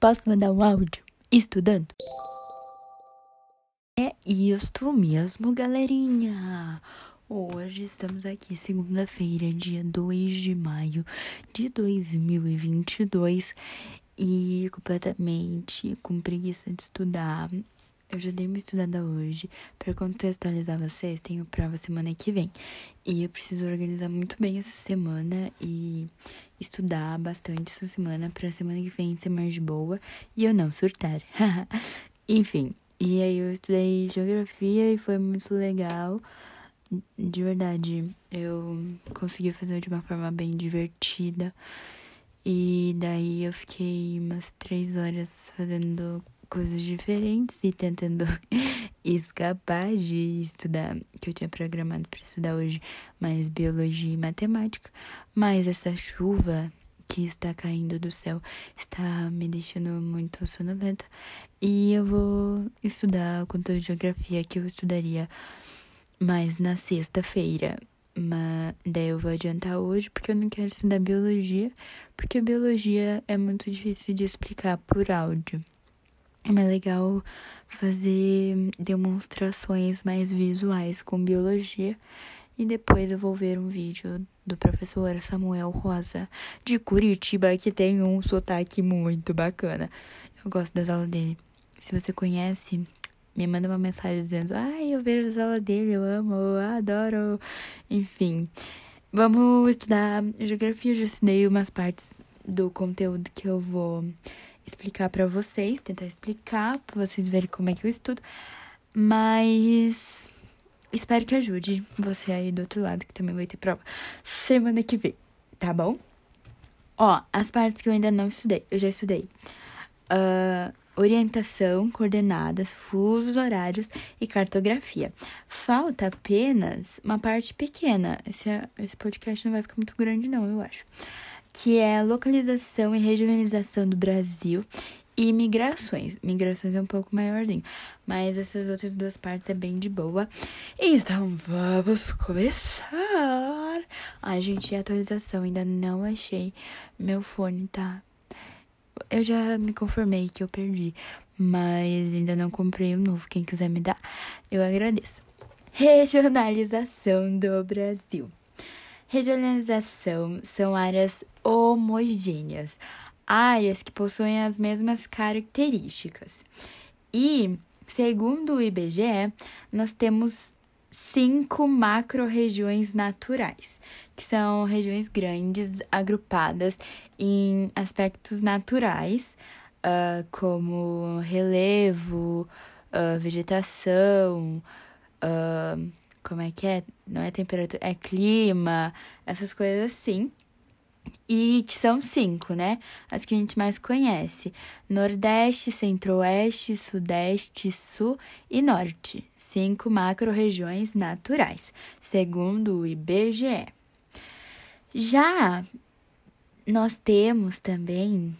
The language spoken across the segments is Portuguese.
posso mandar um áudio estudando? É isto mesmo, galerinha. Hoje estamos aqui, segunda-feira, dia 2 de maio de 2022 e completamente com preguiça de estudar. Eu já dei uma estudada hoje. Para contextualizar vocês, tenho prova semana que vem. E eu preciso organizar muito bem essa semana e estudar bastante essa semana para semana que vem ser mais boa e eu não surtar. Enfim, e aí eu estudei geografia e foi muito legal. De verdade, eu consegui fazer de uma forma bem divertida. E daí eu fiquei umas três horas fazendo coisas diferentes e tentando escapar de estudar, que eu tinha programado para estudar hoje mais biologia e matemática. Mas essa chuva que está caindo do céu está me deixando muito sonolenta. E eu vou estudar conteúdo de geografia que eu estudaria mais na sexta-feira. Mas daí eu vou adiantar hoje porque eu não quero estudar biologia, porque biologia é muito difícil de explicar por áudio. É mais legal fazer demonstrações mais visuais com biologia. E depois eu vou ver um vídeo do professor Samuel Rosa, de Curitiba, que tem um sotaque muito bacana. Eu gosto das aulas dele. Se você conhece, me manda uma mensagem dizendo: Ai, eu vejo as aulas dele, eu amo, eu adoro. Enfim, vamos estudar geografia. Eu já estudei umas partes do conteúdo que eu vou explicar para vocês, tentar explicar para vocês verem como é que eu estudo. Mas espero que ajude você aí do outro lado que também vai ter prova semana que vem, tá bom? Ó, as partes que eu ainda não estudei, eu já estudei. Uh, orientação, coordenadas, fusos horários e cartografia. Falta apenas uma parte pequena. Esse, esse podcast não vai ficar muito grande, não, eu acho que é localização e regionalização do Brasil e migrações. Migrações é um pouco maiorzinho, mas essas outras duas partes é bem de boa. Então vamos começar. Ai, gente, atualização ainda não achei. Meu fone tá. Eu já me conformei que eu perdi, mas ainda não comprei um novo. Quem quiser me dar, eu agradeço. Regionalização do Brasil. Regionalização são áreas homogêneas, áreas que possuem as mesmas características. E, segundo o IBGE, nós temos cinco macro-regiões naturais, que são regiões grandes agrupadas em aspectos naturais, uh, como relevo, uh, vegetação, uh, como é que é? Não é temperatura, é clima, essas coisas assim. E que são cinco, né? As que a gente mais conhece: Nordeste, Centro-Oeste, Sudeste, Sul e Norte. Cinco macro-regiões naturais, segundo o IBGE. Já nós temos também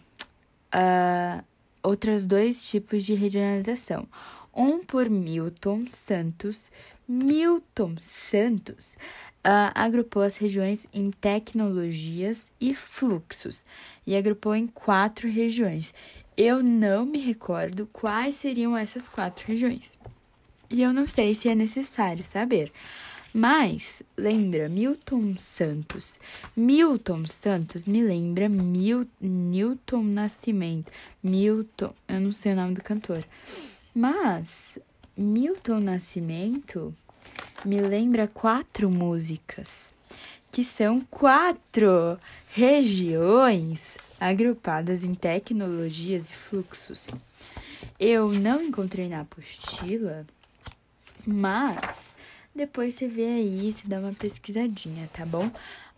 uh, outros dois tipos de regionalização. Um por Milton Santos Milton Santos uh, agrupou as regiões em tecnologias e fluxos e agrupou em quatro regiões. Eu não me recordo quais seriam essas quatro regiões. E eu não sei se é necessário saber. Mas lembra Milton Santos. Milton Santos me lembra Mil, Newton Nascimento. Milton, eu não sei o nome do cantor. Mas Milton Nascimento me lembra quatro músicas, que são quatro regiões agrupadas em tecnologias e fluxos. Eu não encontrei na apostila, mas depois você vê aí, se dá uma pesquisadinha, tá bom?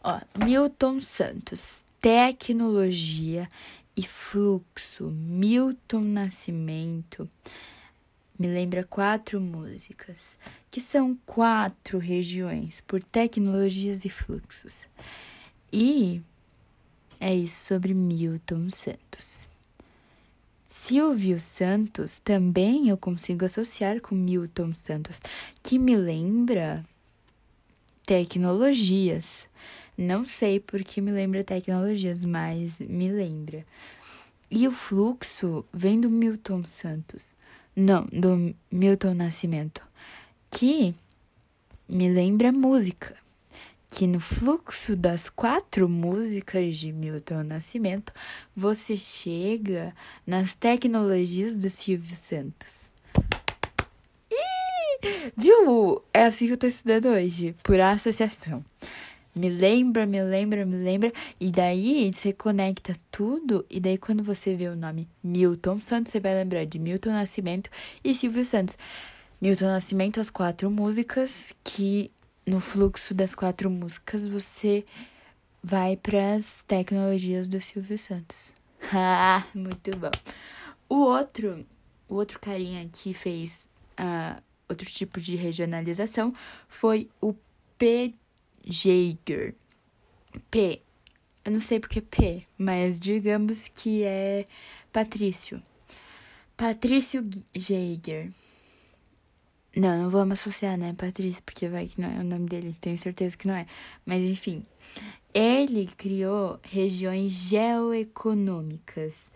Ó, Milton Santos, tecnologia e fluxo, Milton Nascimento me lembra quatro músicas, que são quatro regiões por tecnologias e fluxos. E é isso sobre Milton Santos. Silvio Santos também eu consigo associar com Milton Santos, que me lembra tecnologias. Não sei por que me lembra tecnologias, mas me lembra. E o fluxo vem do Milton Santos. Não, do Milton Nascimento. Que me lembra música. Que no fluxo das quatro músicas de Milton Nascimento, você chega nas tecnologias do Silvio Santos. Ih, viu? É assim que eu tô estudando hoje, por associação me lembra, me lembra, me lembra. E daí você conecta tudo. E daí quando você vê o nome Milton Santos, você vai lembrar de Milton Nascimento e Silvio Santos. Milton Nascimento, as quatro músicas, que no fluxo das quatro músicas você vai para as tecnologias do Silvio Santos. Ah, muito bom. O outro, o outro carinha que fez uh, outro tipo de regionalização foi o P Jaeger. P. Eu não sei porque P, mas digamos que é Patrício. Patrício Jaeger. Não, não vamos associar, né, Patrício, porque vai que não é o nome dele, tenho certeza que não é. Mas enfim, ele criou regiões geoeconômicas.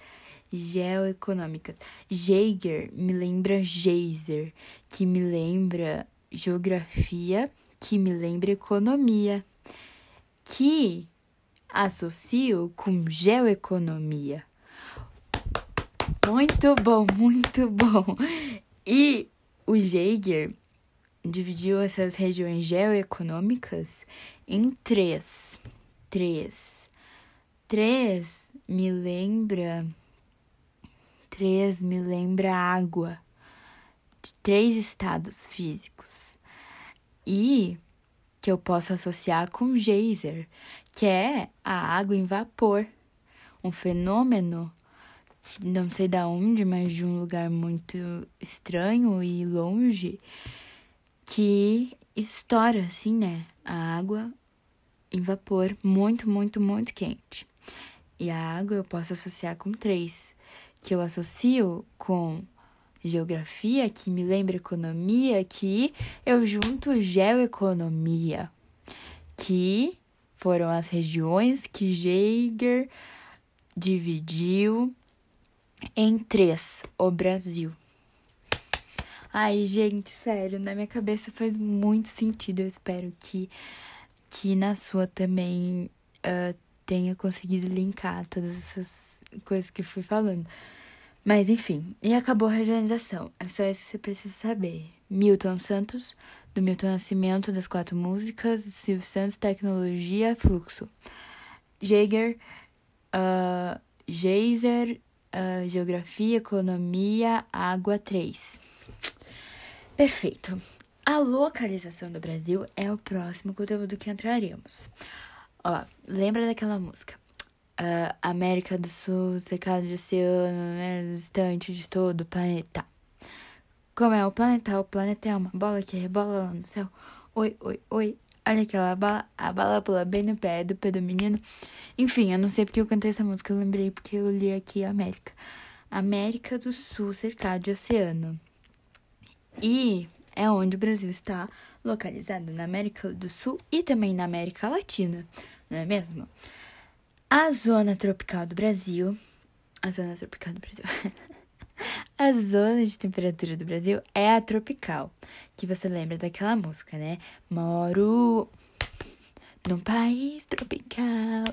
Geoeconômicas. Jaeger me lembra geyser, que me lembra geografia que me lembra economia, que associo com geoeconomia. Muito bom, muito bom. E o Jaeger dividiu essas regiões geoeconômicas em três. Três. Três me lembra. Três me lembra água. De três estados físicos e que eu posso associar com geyser, que é a água em vapor, um fenômeno não sei da onde, mas de um lugar muito estranho e longe que estoura assim, né? A água em vapor muito, muito, muito quente. E a água eu posso associar com três, que eu associo com geografia, que me lembra economia, que eu junto geoeconomia, que foram as regiões que Jaeger dividiu em três, o Brasil. Ai, gente, sério, na minha cabeça faz muito sentido. Eu espero que, que na sua também uh, tenha conseguido linkar todas essas coisas que fui falando. Mas enfim, e acabou a regionalização. É só isso que você precisa saber. Milton Santos, do Milton Nascimento, das quatro músicas, Silvio Santos, Tecnologia, Fluxo. Jaeger, uh, uh, Geografia, Economia, Água 3. Perfeito. A localização do Brasil é o próximo conteúdo que entraremos. Ó, lembra daquela música? América do Sul, secado de oceano, né, distante de todo o planeta. Como é o planeta? O planeta é uma bola que rebola lá no céu. Oi, oi, oi. Olha aquela bala, a bala pula bem no pé do pé do menino. Enfim, eu não sei porque eu cantei essa música, eu lembrei porque eu li aqui América. América do Sul, cercado de oceano. E é onde o Brasil está localizado na América do Sul e também na América Latina, não é mesmo? A zona tropical do Brasil. A zona tropical do Brasil. a zona de temperatura do Brasil é a tropical. Que você lembra daquela música, né? Moro num país tropical.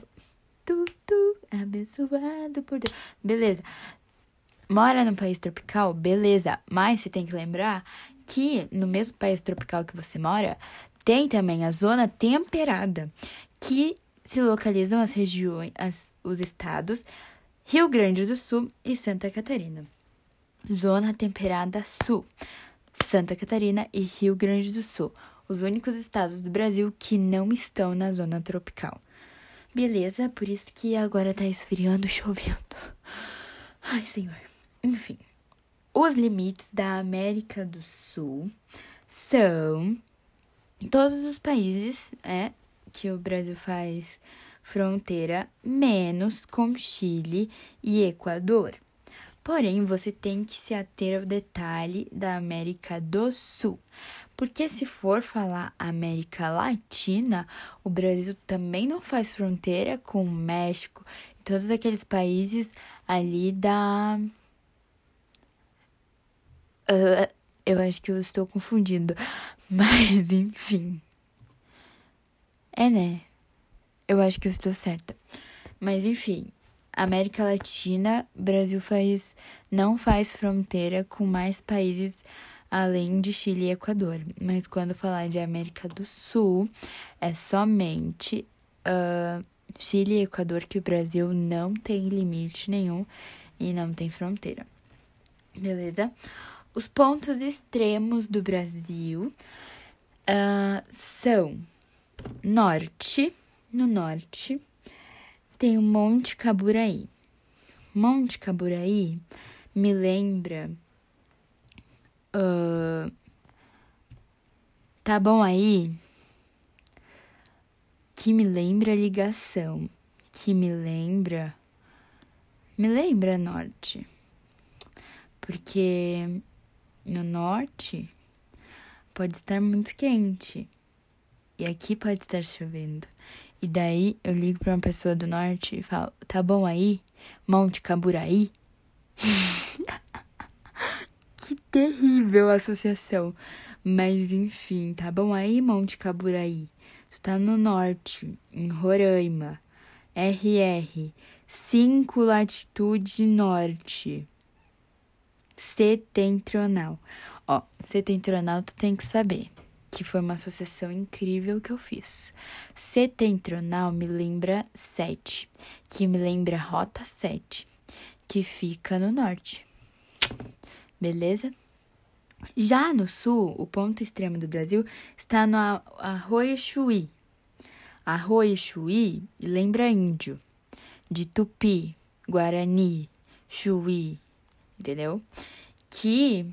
Tudo abençoado por Deus. Beleza. Mora num país tropical? Beleza. Mas você tem que lembrar que no mesmo país tropical que você mora, tem também a zona temperada, que se localizam as regiões, as, os estados Rio Grande do Sul e Santa Catarina. Zona temperada sul, Santa Catarina e Rio Grande do Sul, os únicos estados do Brasil que não estão na zona tropical. Beleza, por isso que agora tá esfriando, chovendo. Ai, senhor. Enfim, os limites da América do Sul são todos os países, é, que o Brasil faz fronteira, menos com Chile e Equador. Porém, você tem que se ater ao detalhe da América do Sul, porque se for falar América Latina, o Brasil também não faz fronteira com o México e todos aqueles países ali da. Uh, eu acho que eu estou confundindo. Mas, enfim. É, né? Eu acho que eu estou certa. Mas, enfim. América Latina, Brasil faz não faz fronteira com mais países além de Chile e Equador. Mas quando falar de América do Sul, é somente uh, Chile e Equador que o Brasil não tem limite nenhum e não tem fronteira. Beleza? Os pontos extremos do Brasil uh, são norte, no norte, tem o Monte Caburaí. Monte Caburaí me lembra Uh, tá bom aí? Que me lembra ligação. Que me lembra. Me lembra norte. Porque no norte pode estar muito quente. E aqui pode estar chovendo. E daí eu ligo para uma pessoa do norte e falo: Tá bom aí? Monte Caburaí? Que terrível associação. Mas enfim, tá bom aí, Monte Caburaí? Tu tá no norte, em Roraima. RR, 5 latitude norte. Setentrional. Ó, setentrional tu tem que saber que foi uma associação incrível que eu fiz. Setentrional me lembra 7, que me lembra Rota 7, que fica no norte beleza? Já no sul, o ponto extremo do Brasil está no Arroio Chuí. Arroio Chuí lembra índio, de Tupi, Guarani, Chuí, entendeu? Que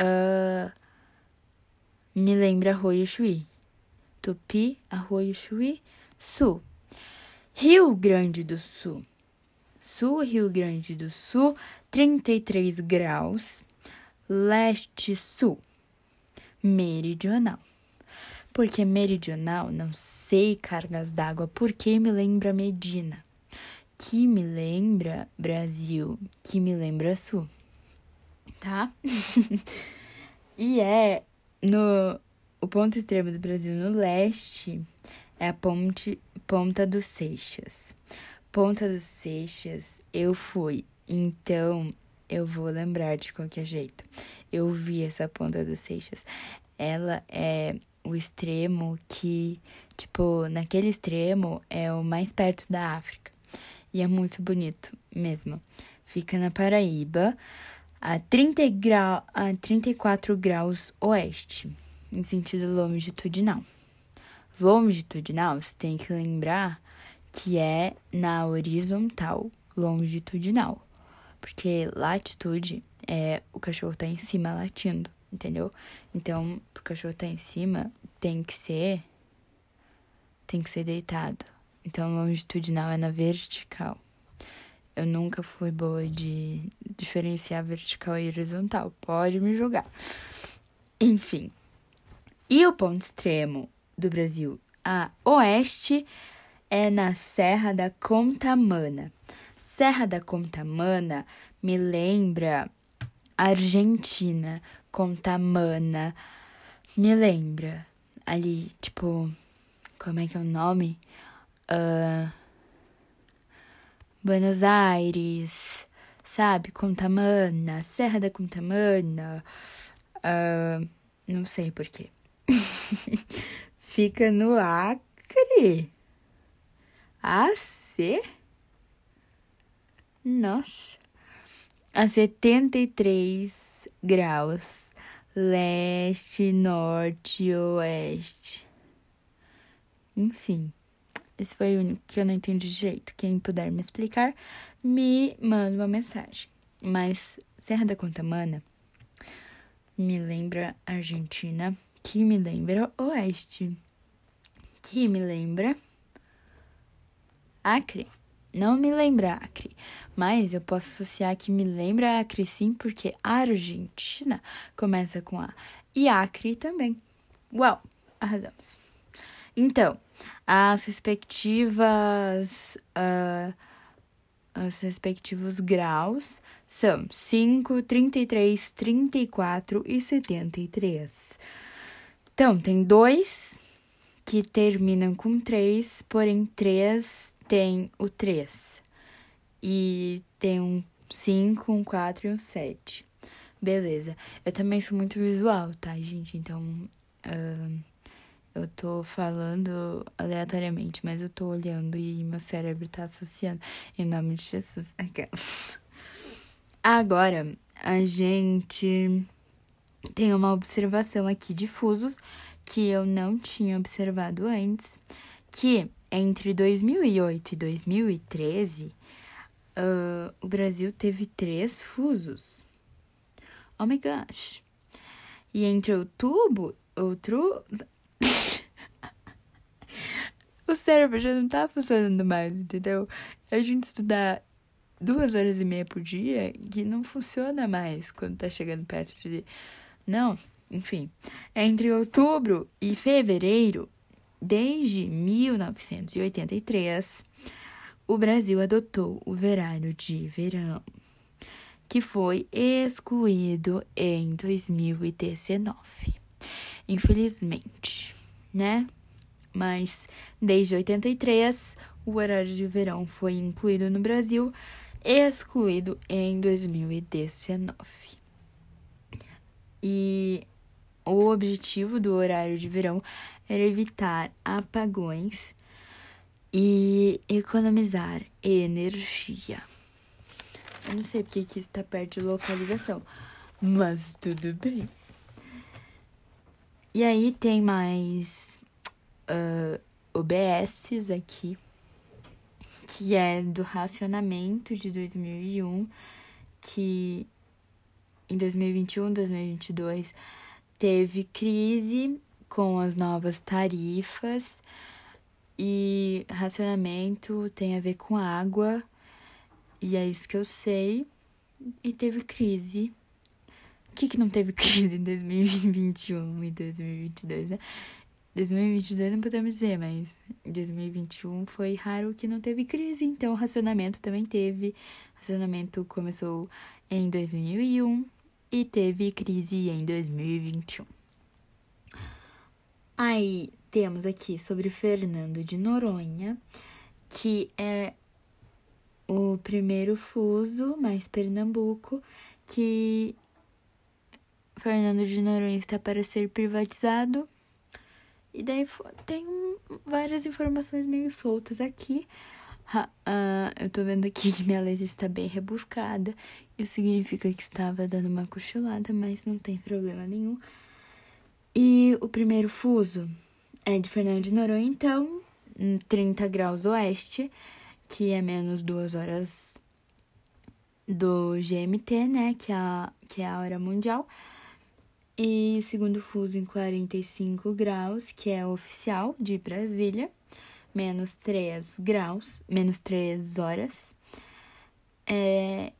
uh, me lembra Arroio Chuí. Tupi, Arroio Chuí, Sul. Rio Grande do Sul. Sul, Rio Grande do Sul 33 graus, leste-sul, meridional. Porque meridional, não sei cargas d'água, porque me lembra Medina, que me lembra Brasil, que me lembra Sul, tá? e é no o ponto extremo do Brasil no leste é a ponte Ponta dos Seixas. Ponta dos Seixas, eu fui então, eu vou lembrar de qualquer jeito. Eu vi essa ponta dos Seixas. Ela é o extremo que, tipo, naquele extremo é o mais perto da África. E é muito bonito mesmo. Fica na Paraíba, a, 30 grau, a 34 graus oeste, em sentido longitudinal. Longitudinal, você tem que lembrar que é na horizontal longitudinal. Porque latitude é o cachorro tá em cima latindo, entendeu? Então, pro cachorro tá em cima, tem que ser. Tem que ser deitado. Então, longitudinal é na vertical. Eu nunca fui boa de diferenciar vertical e horizontal. Pode me julgar. Enfim. E o ponto extremo do Brasil a oeste é na Serra da Contamana. Serra da Contamana me lembra Argentina. Contamana me lembra ali, tipo, como é que é o nome? Uh, Buenos Aires, sabe? Contamana, Serra da Contamana. Uh, não sei porquê. Fica no Acre. AC? Nossa. A 73 graus. Leste, norte, oeste. Enfim. Esse foi o único que eu não entendi direito. Quem puder me explicar, me manda uma mensagem. Mas Serra da Contamana me lembra Argentina, que me lembra Oeste, que me lembra Acre. Não me lembra Acre, mas eu posso associar que me lembra Acre sim, porque Argentina começa com A e Acre também. Uau, arrasamos. Então, as respectivas uh, os respectivos graus são 5, 33, 34 e 73. Então, tem dois que terminam com 3, porém 3 tem o 3. E tem um 5, um 4 e um 7. Beleza. Eu também sou muito visual, tá, gente? Então, uh, eu tô falando aleatoriamente, mas eu tô olhando e meu cérebro tá associando. Em nome de Jesus. Agora, a gente tem uma observação aqui de fusos que eu não tinha observado antes, que entre 2008 e 2013, uh, o Brasil teve três fusos. Oh my gosh! E entre outubro, outro... o cérebro já não tá funcionando mais, entendeu? A gente estudar duas horas e meia por dia que não funciona mais quando tá chegando perto de. Não, enfim, entre outubro e fevereiro, desde 1983, o Brasil adotou o verano de verão, que foi excluído em 2019. Infelizmente, né? Mas desde 83, o horário de verão foi incluído no Brasil, excluído em 2019. E o objetivo do horário de verão era evitar apagões e economizar energia. Eu não sei porque que está perto de localização, mas tudo bem. E aí tem mais uh, OBSs aqui, que é do racionamento de 2001, que em 2021, 2022 teve crise com as novas tarifas e racionamento tem a ver com água, e é isso que eu sei. E teve crise. O que, que não teve crise em 2021 e 2022, né? 2022 não podemos dizer, mas 2021 foi raro que não teve crise, então racionamento também teve. Racionamento começou em 2001 e teve crise em 2021. Aí temos aqui sobre Fernando de Noronha, que é o primeiro fuso mais Pernambuco, que Fernando de Noronha está para ser privatizado. E daí tem várias informações meio soltas aqui. Uh, eu tô vendo aqui que minha letra está bem rebuscada. Isso significa que estava dando uma cochilada, mas não tem problema nenhum. E o primeiro fuso é de Fernando de Noronha, então, 30 graus oeste, que é menos duas horas do GMT, né? Que é que é a hora mundial. E segundo fuso em 45 graus, que é oficial de Brasília menos 3 graus, menos 3 horas. É,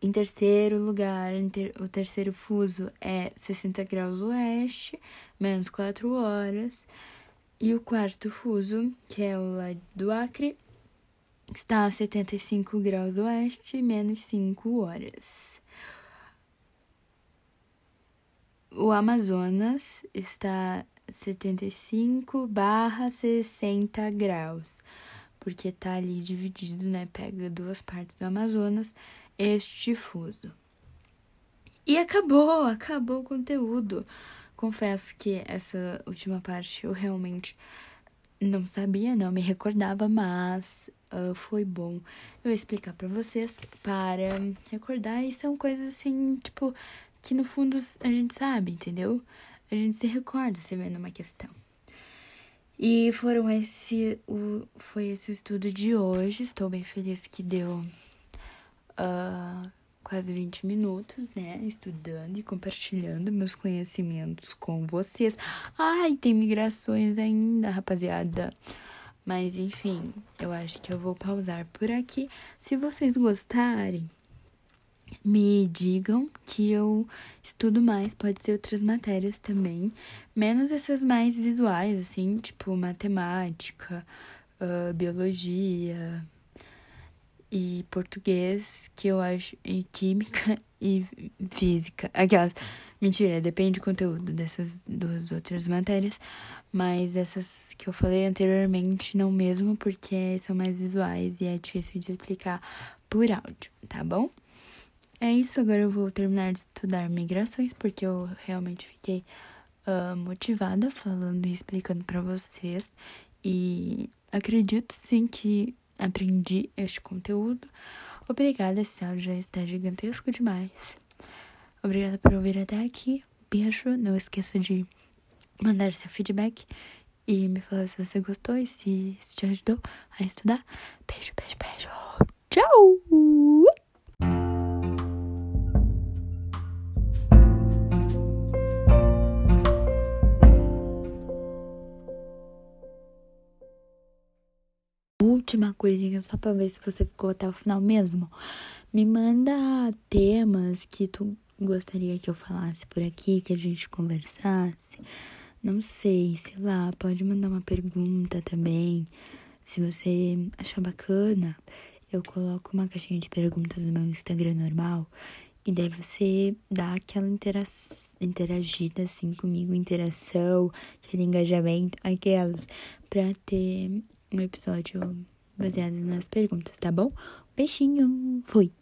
em terceiro lugar, o terceiro fuso é 60 graus oeste, menos 4 horas. E o quarto fuso, que é o lá do Acre, está a 75 graus oeste, menos 5 horas. O Amazonas está 75 barra 60 graus, porque tá ali dividido, né? Pega duas partes do Amazonas, este fuso. E acabou, acabou o conteúdo. Confesso que essa última parte eu realmente não sabia, não me recordava, mas uh, foi bom eu explicar para vocês para recordar. E são coisas assim, tipo, que no fundo a gente sabe, entendeu? a gente se recorda se vendo uma questão. E foram esse o foi esse o estudo de hoje. Estou bem feliz que deu uh, quase 20 minutos, né? Estudando e compartilhando meus conhecimentos com vocês. Ai, tem migrações ainda, rapaziada. Mas enfim, eu acho que eu vou pausar por aqui. Se vocês gostarem, me digam que eu estudo mais, pode ser outras matérias também, menos essas mais visuais, assim, tipo matemática, uh, biologia e português, que eu acho, e química e física. Aquelas. Mentira, depende do conteúdo dessas duas outras matérias, mas essas que eu falei anteriormente não mesmo, porque são mais visuais e é difícil de explicar por áudio, tá bom? É isso, agora eu vou terminar de estudar migrações, porque eu realmente fiquei uh, motivada falando e explicando para vocês. E acredito sim que aprendi este conteúdo. Obrigada, esse áudio já está gigantesco demais. Obrigada por ouvir até aqui. Beijo. Não esqueça de mandar seu feedback e me falar se você gostou e se isso te ajudou a estudar. Beijo, beijo, beijo. Tchau! Última coisinha só pra ver se você ficou até o final mesmo. Me manda temas que tu gostaria que eu falasse por aqui, que a gente conversasse. Não sei, sei lá, pode mandar uma pergunta também. Se você achar bacana, eu coloco uma caixinha de perguntas no meu Instagram normal. E daí você dá aquela intera interagida assim comigo, interação, aquele engajamento, aquelas, pra ter um episódio baseado nas perguntas, tá bom? Beijinho, fui!